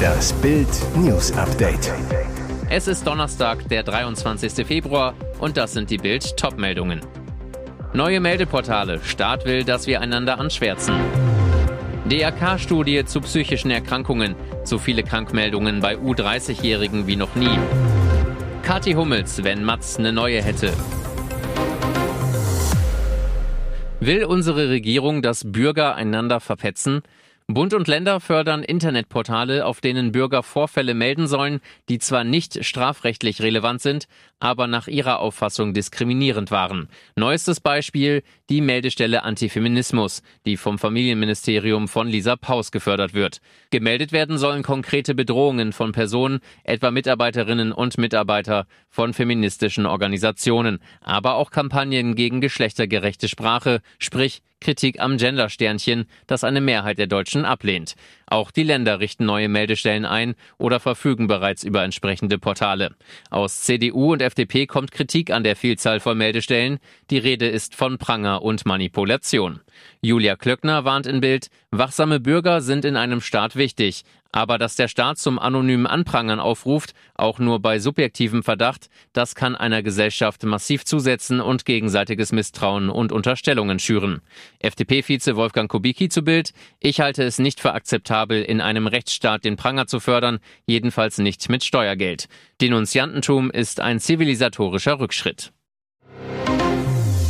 Das Bild News Update. Es ist Donnerstag, der 23. Februar und das sind die Bild Topmeldungen. Neue Meldeportale. Staat will, dass wir einander anschwärzen. DRK-Studie zu psychischen Erkrankungen. Zu viele Krankmeldungen bei U30-Jährigen wie noch nie. Kathi Hummels, wenn Matz eine neue hätte. Will unsere Regierung, dass Bürger einander verpetzen? Bund und Länder fördern Internetportale, auf denen Bürger Vorfälle melden sollen, die zwar nicht strafrechtlich relevant sind, aber nach ihrer Auffassung diskriminierend waren. Neuestes Beispiel die Meldestelle Antifeminismus, die vom Familienministerium von Lisa Paus gefördert wird. Gemeldet werden sollen konkrete Bedrohungen von Personen, etwa Mitarbeiterinnen und Mitarbeiter von feministischen Organisationen, aber auch Kampagnen gegen geschlechtergerechte Sprache, sprich Kritik am Gendersternchen, das eine Mehrheit der Deutschen ablehnt. Auch die Länder richten neue Meldestellen ein oder verfügen bereits über entsprechende Portale. Aus CDU und FDP kommt Kritik an der Vielzahl von Meldestellen. Die Rede ist von Pranger und Manipulation. Julia Klöckner warnt in Bild, wachsame Bürger sind in einem Staat wichtig. Aber dass der Staat zum anonymen Anprangern aufruft, auch nur bei subjektivem Verdacht, das kann einer Gesellschaft massiv zusetzen und gegenseitiges Misstrauen und Unterstellungen schüren. FDP-Vize Wolfgang Kubicki zu Bild, ich halte es nicht für akzeptabel, in einem Rechtsstaat den Pranger zu fördern, jedenfalls nicht mit Steuergeld. Denunziantentum ist ein zivilisatorischer Rückschritt.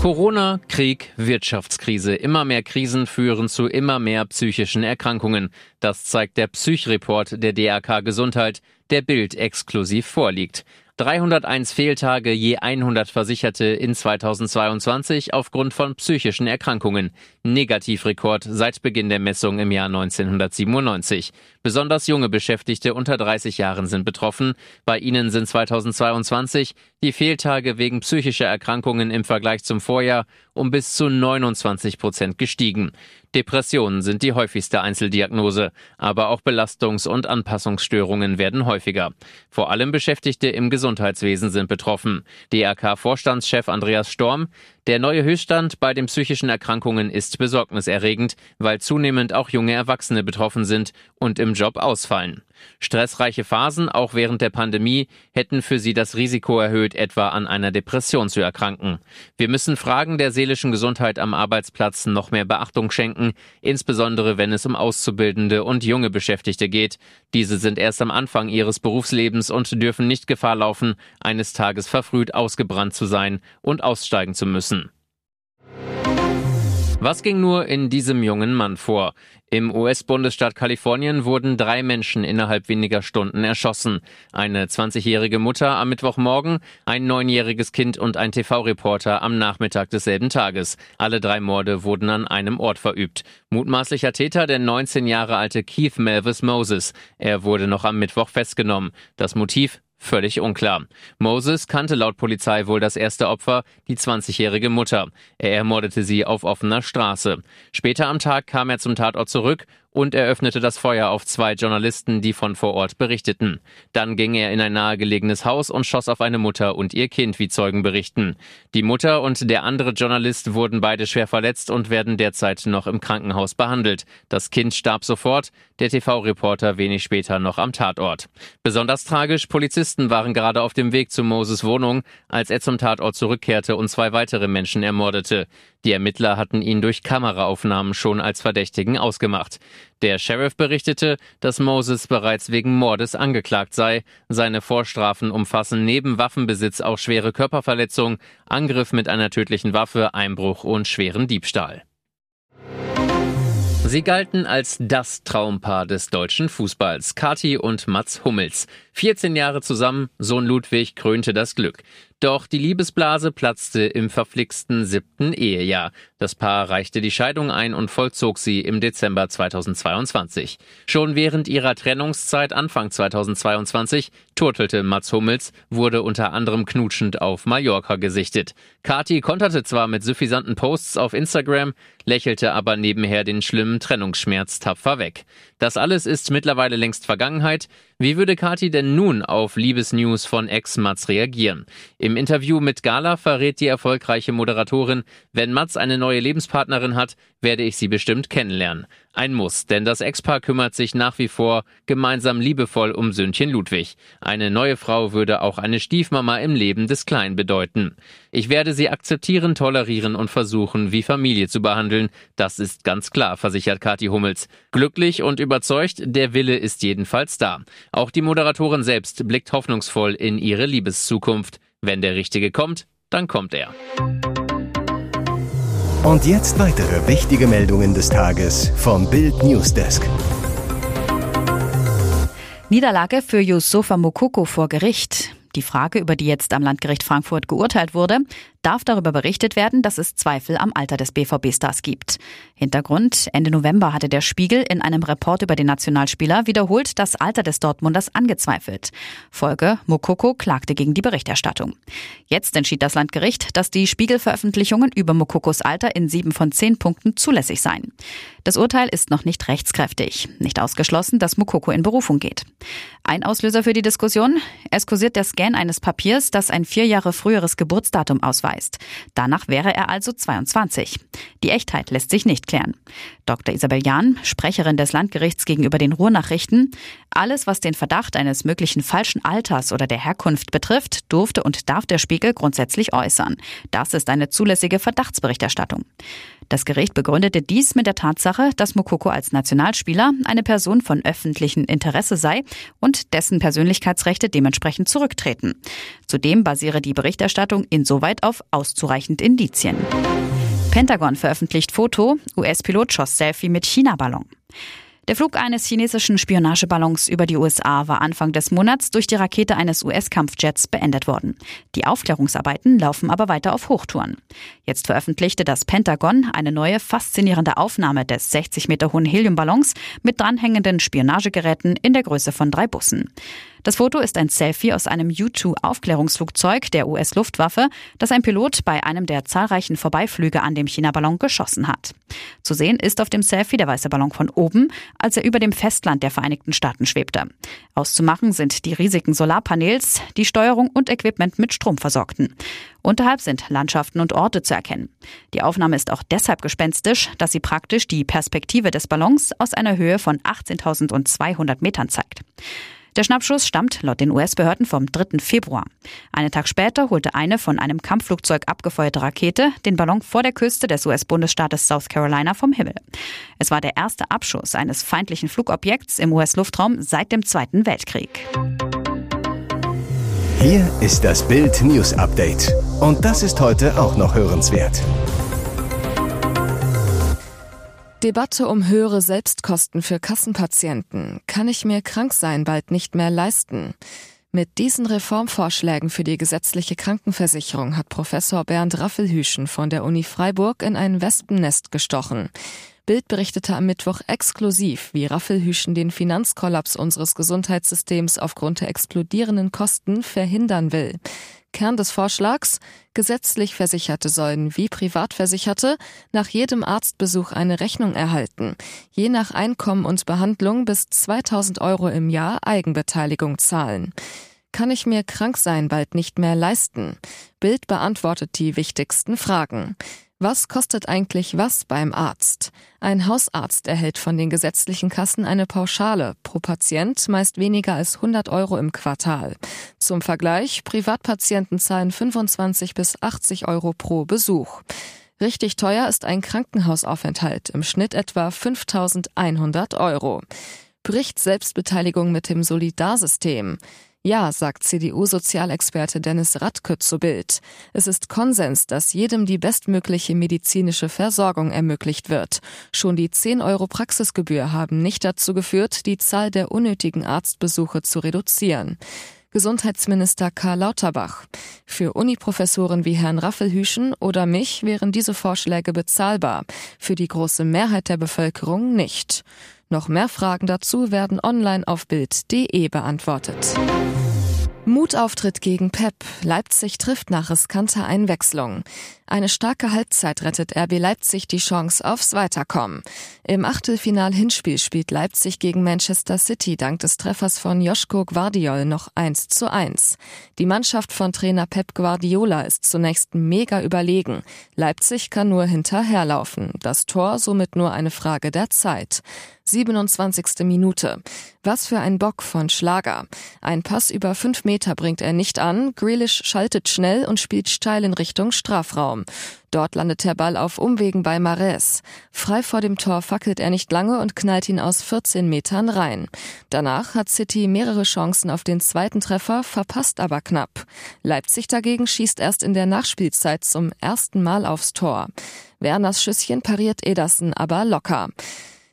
Corona, Krieg, Wirtschaftskrise. Immer mehr Krisen führen zu immer mehr psychischen Erkrankungen. Das zeigt der Psychreport der DRK Gesundheit, der Bild exklusiv vorliegt. 301 Fehltage je 100 Versicherte in 2022 aufgrund von psychischen Erkrankungen. Negativrekord seit Beginn der Messung im Jahr 1997. Besonders junge Beschäftigte unter 30 Jahren sind betroffen. Bei ihnen sind 2022 die Fehltage wegen psychischer Erkrankungen im Vergleich zum Vorjahr um bis zu 29 Prozent gestiegen. Depressionen sind die häufigste Einzeldiagnose, aber auch Belastungs- und Anpassungsstörungen werden häufiger. Vor allem Beschäftigte im Gesundheitswesen sind betroffen. DRK-Vorstandschef Andreas Storm, der neue Höchststand bei den psychischen Erkrankungen ist besorgniserregend, weil zunehmend auch junge Erwachsene betroffen sind und im Job ausfallen. Stressreiche Phasen, auch während der Pandemie, hätten für sie das Risiko erhöht, etwa an einer Depression zu erkranken. Wir müssen Fragen der seelischen Gesundheit am Arbeitsplatz noch mehr Beachtung schenken, insbesondere wenn es um Auszubildende und junge Beschäftigte geht. Diese sind erst am Anfang ihres Berufslebens und dürfen nicht Gefahr laufen, eines Tages verfrüht ausgebrannt zu sein und aussteigen zu müssen. Was ging nur in diesem jungen Mann vor? Im US-Bundesstaat Kalifornien wurden drei Menschen innerhalb weniger Stunden erschossen. Eine 20-jährige Mutter am Mittwochmorgen, ein neunjähriges Kind und ein TV-Reporter am Nachmittag desselben Tages. Alle drei Morde wurden an einem Ort verübt. Mutmaßlicher Täter der 19 Jahre alte Keith Melvis Moses. Er wurde noch am Mittwoch festgenommen. Das Motiv Völlig unklar. Moses kannte laut Polizei wohl das erste Opfer, die 20-jährige Mutter. Er ermordete sie auf offener Straße. Später am Tag kam er zum Tatort zurück und eröffnete das Feuer auf zwei Journalisten, die von vor Ort berichteten. Dann ging er in ein nahegelegenes Haus und schoss auf eine Mutter und ihr Kind, wie Zeugen berichten. Die Mutter und der andere Journalist wurden beide schwer verletzt und werden derzeit noch im Krankenhaus behandelt. Das Kind starb sofort, der TV-Reporter wenig später noch am Tatort. Besonders tragisch, Polizisten waren gerade auf dem Weg zu Moses Wohnung, als er zum Tatort zurückkehrte und zwei weitere Menschen ermordete. Die Ermittler hatten ihn durch Kameraaufnahmen schon als Verdächtigen ausgemacht. Der Sheriff berichtete, dass Moses bereits wegen Mordes angeklagt sei. Seine Vorstrafen umfassen neben Waffenbesitz auch schwere Körperverletzung, Angriff mit einer tödlichen Waffe, Einbruch und schweren Diebstahl. Sie galten als das Traumpaar des deutschen Fußballs, Kati und Mats Hummels. 14 Jahre zusammen, Sohn Ludwig krönte das Glück. Doch die Liebesblase platzte im verflixten siebten Ehejahr. Das Paar reichte die Scheidung ein und vollzog sie im Dezember 2022. Schon während ihrer Trennungszeit Anfang 2022 turtelte Mats Hummels, wurde unter anderem knutschend auf Mallorca gesichtet. Kati konterte zwar mit suffisanten Posts auf Instagram, lächelte aber nebenher den schlimmen Trennungsschmerz tapfer weg. Das alles ist mittlerweile längst Vergangenheit. Wie würde Kati denn nun auf Liebesnews von Ex-Mats reagieren? Im Interview mit Gala verrät die erfolgreiche Moderatorin, wenn Mats eine neue Lebenspartnerin hat, werde ich sie bestimmt kennenlernen. Ein Muss, denn das Ex-Paar kümmert sich nach wie vor gemeinsam liebevoll um Söhnchen Ludwig. Eine neue Frau würde auch eine Stiefmama im Leben des Kleinen bedeuten. Ich werde sie akzeptieren, tolerieren und versuchen, wie Familie zu behandeln. Das ist ganz klar, versichert Kathi Hummels. Glücklich und überzeugt, der Wille ist jedenfalls da. Auch die Moderatorin selbst blickt hoffnungsvoll in ihre Liebeszukunft. Wenn der Richtige kommt, dann kommt er. Und jetzt weitere wichtige Meldungen des Tages vom Bild Newsdesk. Niederlage für Yusufa Mukoko vor Gericht. Die Frage, über die jetzt am Landgericht Frankfurt geurteilt wurde, darf darüber berichtet werden, dass es Zweifel am Alter des BVB-Stars gibt. Hintergrund, Ende November hatte der Spiegel in einem Report über den Nationalspieler wiederholt das Alter des Dortmunders angezweifelt. Folge, Mokoko klagte gegen die Berichterstattung. Jetzt entschied das Landgericht, dass die Spiegelveröffentlichungen über Mokokos Alter in sieben von zehn Punkten zulässig seien. Das Urteil ist noch nicht rechtskräftig. Nicht ausgeschlossen, dass Mokoko in Berufung geht. Ein Auslöser für die Diskussion? Es kursiert der Scan eines Papiers, das ein vier Jahre früheres Geburtsdatum ausweist ausweist. Danach wäre er also 22. Die Echtheit lässt sich nicht klären. Dr. Isabel Jahn, Sprecherin des Landgerichts gegenüber den Ruhrnachrichten, alles, was den Verdacht eines möglichen falschen Alters oder der Herkunft betrifft, durfte und darf der Spiegel grundsätzlich äußern. Das ist eine zulässige Verdachtsberichterstattung. Das Gericht begründete dies mit der Tatsache, dass Mokoko als Nationalspieler eine Person von öffentlichem Interesse sei und dessen Persönlichkeitsrechte dementsprechend zurücktreten. Zudem basiere die Berichterstattung insoweit auf auszureichend Indizien. Pentagon veröffentlicht Foto, US-Pilot schoss Selfie mit China-Ballon. Der Flug eines chinesischen Spionageballons über die USA war Anfang des Monats durch die Rakete eines US-Kampfjets beendet worden. Die Aufklärungsarbeiten laufen aber weiter auf Hochtouren. Jetzt veröffentlichte das Pentagon eine neue faszinierende Aufnahme des 60 Meter hohen Heliumballons mit dranhängenden Spionagegeräten in der Größe von drei Bussen. Das Foto ist ein Selfie aus einem U-2-Aufklärungsflugzeug der US-Luftwaffe, das ein Pilot bei einem der zahlreichen Vorbeiflüge an dem China-Ballon geschossen hat. Zu sehen ist auf dem Selfie der weiße Ballon von oben, als er über dem Festland der Vereinigten Staaten schwebte. Auszumachen sind die riesigen Solarpanels, die Steuerung und Equipment mit Strom versorgten. Unterhalb sind Landschaften und Orte zu erkennen. Die Aufnahme ist auch deshalb gespenstisch, dass sie praktisch die Perspektive des Ballons aus einer Höhe von 18.200 Metern zeigt. Der Schnappschuss stammt laut den US-Behörden vom 3. Februar. Einen Tag später holte eine von einem Kampfflugzeug abgefeuerte Rakete den Ballon vor der Küste des US-Bundesstaates South Carolina vom Himmel. Es war der erste Abschuss eines feindlichen Flugobjekts im US-Luftraum seit dem Zweiten Weltkrieg. Hier ist das Bild News Update. Und das ist heute auch noch hörenswert. Debatte um höhere Selbstkosten für Kassenpatienten. Kann ich mir krank sein bald nicht mehr leisten? Mit diesen Reformvorschlägen für die gesetzliche Krankenversicherung hat Professor Bernd Raffelhüschen von der Uni Freiburg in ein Wespennest gestochen. Bild berichtete am Mittwoch exklusiv, wie Raffelhüschen den Finanzkollaps unseres Gesundheitssystems aufgrund der explodierenden Kosten verhindern will. Kern des Vorschlags, gesetzlich Versicherte sollen wie Privatversicherte nach jedem Arztbesuch eine Rechnung erhalten, je nach Einkommen und Behandlung bis 2000 Euro im Jahr Eigenbeteiligung zahlen. Kann ich mir krank sein bald nicht mehr leisten? Bild beantwortet die wichtigsten Fragen. Was kostet eigentlich was beim Arzt? Ein Hausarzt erhält von den gesetzlichen Kassen eine Pauschale, pro Patient meist weniger als 100 Euro im Quartal. Zum Vergleich, Privatpatienten zahlen 25 bis 80 Euro pro Besuch. Richtig teuer ist ein Krankenhausaufenthalt, im Schnitt etwa 5100 Euro. Bricht Selbstbeteiligung mit dem Solidarsystem? Ja, sagt CDU-Sozialexperte Dennis Radke zu Bild. Es ist Konsens, dass jedem die bestmögliche medizinische Versorgung ermöglicht wird. Schon die 10 Euro Praxisgebühr haben nicht dazu geführt, die Zahl der unnötigen Arztbesuche zu reduzieren. Gesundheitsminister Karl Lauterbach. Für Uniprofessoren wie Herrn Raffelhüschen oder mich wären diese Vorschläge bezahlbar, für die große Mehrheit der Bevölkerung nicht. Noch mehr Fragen dazu werden online auf Bild.de beantwortet. Mutauftritt gegen Pep. Leipzig trifft nach riskanter Einwechslung. Eine starke Halbzeit rettet RB Leipzig die Chance aufs Weiterkommen. Im Achtelfinal-Hinspiel spielt Leipzig gegen Manchester City dank des Treffers von Joschko Guardiol noch 1 zu 1. Die Mannschaft von Trainer Pep Guardiola ist zunächst mega überlegen. Leipzig kann nur hinterherlaufen. Das Tor somit nur eine Frage der Zeit. 27. Minute. Was für ein Bock von Schlager. Ein Pass über fünf Meter bringt er nicht an. Grealish schaltet schnell und spielt steil in Richtung Strafraum. Dort landet der Ball auf Umwegen bei Mares. Frei vor dem Tor fackelt er nicht lange und knallt ihn aus 14 Metern rein. Danach hat City mehrere Chancen auf den zweiten Treffer, verpasst aber knapp. Leipzig dagegen schießt erst in der Nachspielzeit zum ersten Mal aufs Tor. Werners Schüsschen pariert Ederson aber locker.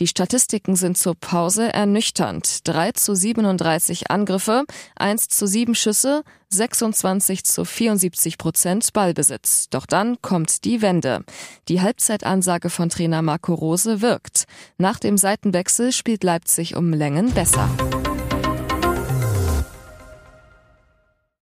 Die Statistiken sind zur Pause ernüchternd. 3 zu 37 Angriffe, 1 zu 7 Schüsse, 26 zu 74 Prozent Ballbesitz. Doch dann kommt die Wende. Die Halbzeitansage von Trainer Marco Rose wirkt. Nach dem Seitenwechsel spielt Leipzig um Längen besser.